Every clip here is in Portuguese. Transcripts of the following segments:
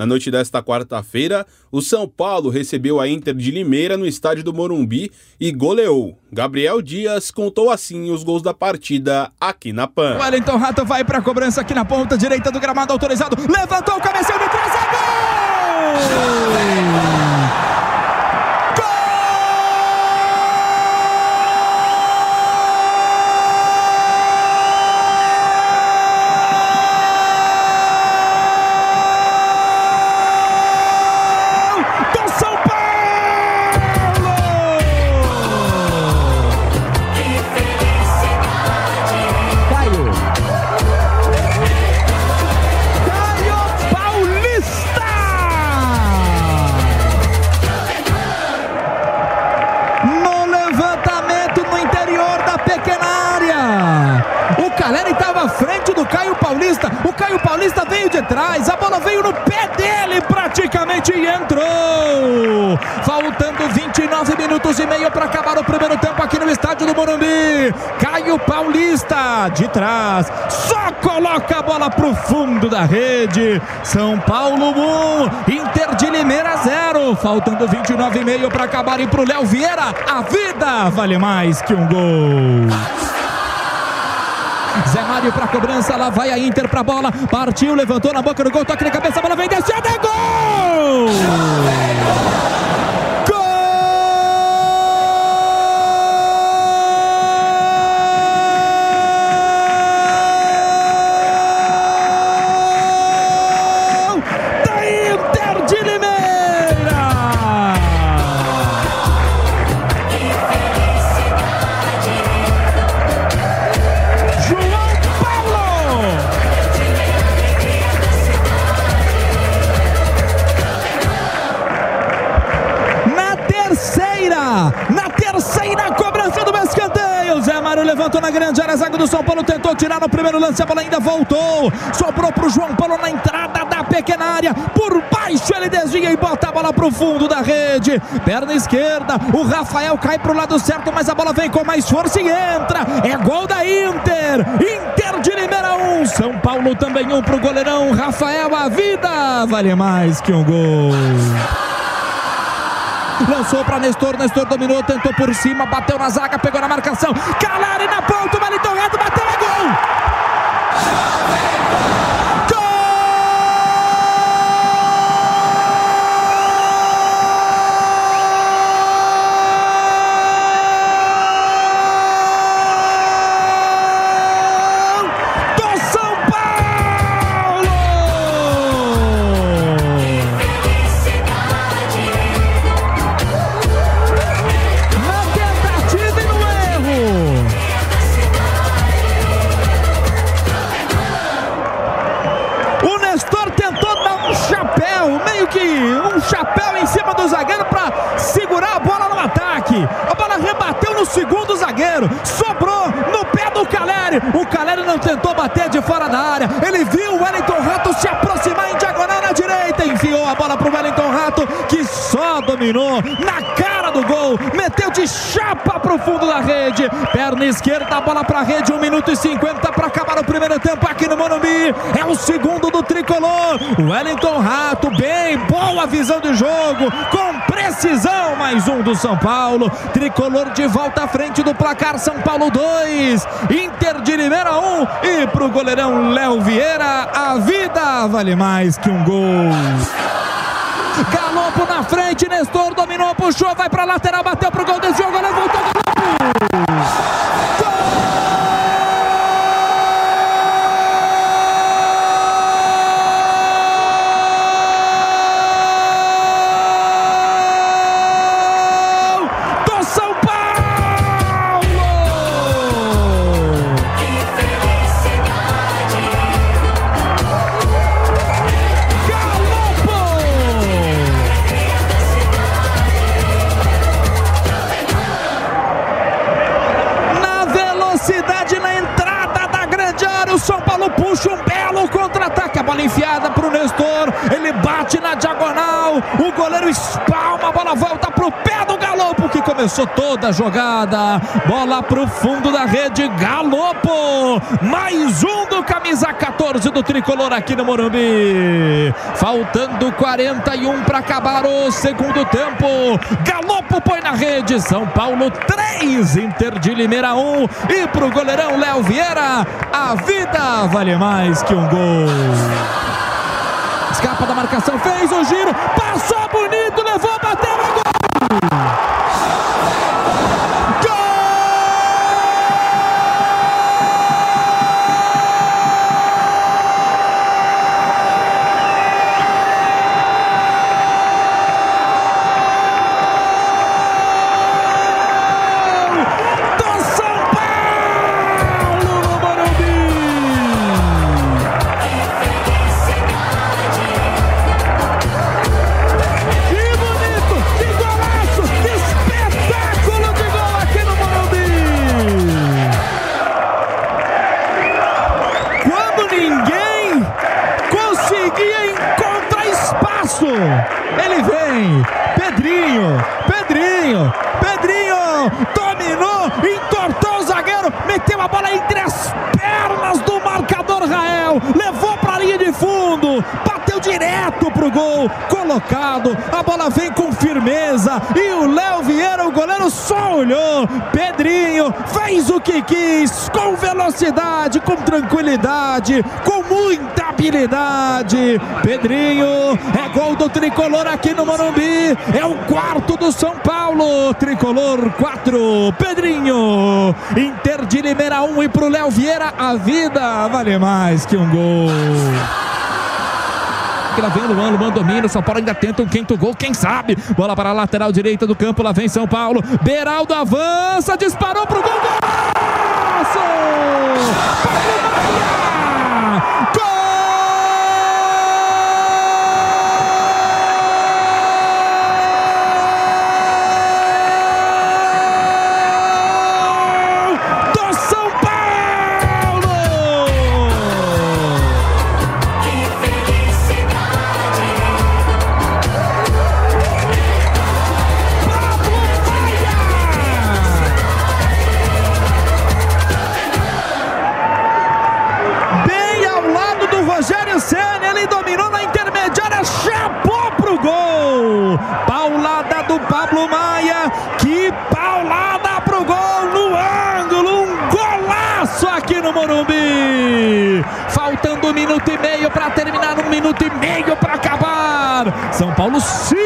Na noite desta quarta-feira, o São Paulo recebeu a Inter de Limeira no estádio do Morumbi e goleou. Gabriel Dias contou assim os gols da partida aqui na Pan. Wellington Rato vai para a cobrança aqui na ponta direita do gramado autorizado. Levantou o cabeceio de trás, é gol! O Caleri estava à frente do Caio Paulista. O Caio Paulista veio de trás. A bola veio no pé dele praticamente e entrou. Faltando 29 minutos e meio para acabar o primeiro tempo aqui no estádio do Morumbi. Caio Paulista de trás. Só coloca a bola pro fundo da rede. São Paulo 1, Inter de Limeira 0. Faltando 29 e meio para acabar e pro Léo Vieira. A vida vale mais que um gol. Zé Mário para cobrança, lá vai a Inter para bola, partiu, levantou na boca do gol, toque de cabeça, a bola vem descendo, é! Gol grande área, zaga do São Paulo tentou tirar no primeiro lance, a bola ainda voltou. Sobrou pro João Paulo na entrada da pequena área. Por baixo ele desvia e bota a bola pro fundo da rede. Perna esquerda, o Rafael cai pro lado certo, mas a bola vem com mais força e entra. É gol da Inter. Inter de Limeira 1, São Paulo também um pro goleirão Rafael. A vida vale mais que um gol. Lançou para Nestor, Nestor dominou, tentou por cima, bateu na zaga, pegou na marcação. Calari na ponta, o Wellington Reto bateu, é gol! Gol zagueiro, sobrou no pé do Caleri. O Caleri não tentou bater de fora da área. Ele viu o Wellington Rato se aproximar em diagonal na direita. Enfiou a bola pro Wellington Rato, que só dominou na cara do gol. Meteu de chapa pro fundo da rede. Perna esquerda, a bola pra rede. 1 minuto e 50 para acabar o primeiro tempo aqui no Morumbi. É o segundo do tricolor. Wellington Rato, bem, boa visão de jogo. Com precisão, mais um do São Paulo. Tricolor de volta à frente do placar. São Paulo 2, Inter de Limeira 1. E pro goleirão Léo Vieira, a vida vale mais que um gol. Galopo na frente, Nestor dominou, puxou, vai pra lateral, bateu pro gol, desviou, goleiro voltou, Galopo! Gol espalma. A bola volta pro pé do Galopo que começou toda a jogada. Bola pro fundo da rede. Galopo. Mais um do camisa 14 do tricolor aqui no Morumbi. Faltando 41 para acabar o segundo tempo. Galopo põe na rede. São Paulo 3, Inter de Limeira 1. E pro goleirão Léo Vieira, a vida vale mais que um gol. Escapa da marcação, fez o giro, passou bonito, levou, bateu, conseguia encontrar espaço, ele vem, Pedrinho, Pedrinho, Pedrinho, dominou, entortou o zagueiro, meteu a bola entre as pernas do marcador Rael, levou para a linha de fundo, bateu direto pro gol, colocado, a bola vem com firmeza e o Léo Vieira, o goleiro, só olhou. Pedrinho fez o que quis, com velocidade, com tranquilidade, com muita habilidade. Pedrinho é gol do tricolor aqui no Morumbi, é o quarto do São Paulo. Tricolor 4, Pedrinho. Inter de Limeira 1 e pro Léo Vieira, a vida vale mais que um gol. Aqui lá vem o Luan, Luan domina, São Paulo ainda tenta um quinto gol, quem sabe? Bola para a lateral direita do campo, lá vem São Paulo. Beraldo avança, disparou pro gol, golaço! Pablo Maia! Minuto e meio para acabar. São Paulo 5,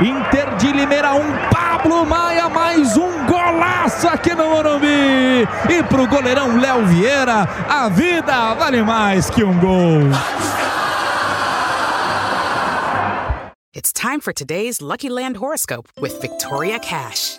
Inter de Limeira 1, um, Pablo Maia mais um golaço aqui no Morumbi. E pro goleirão Léo Vieira, a vida vale mais que um gol. It's time for today's Lucky Land horoscope with Victoria Cash.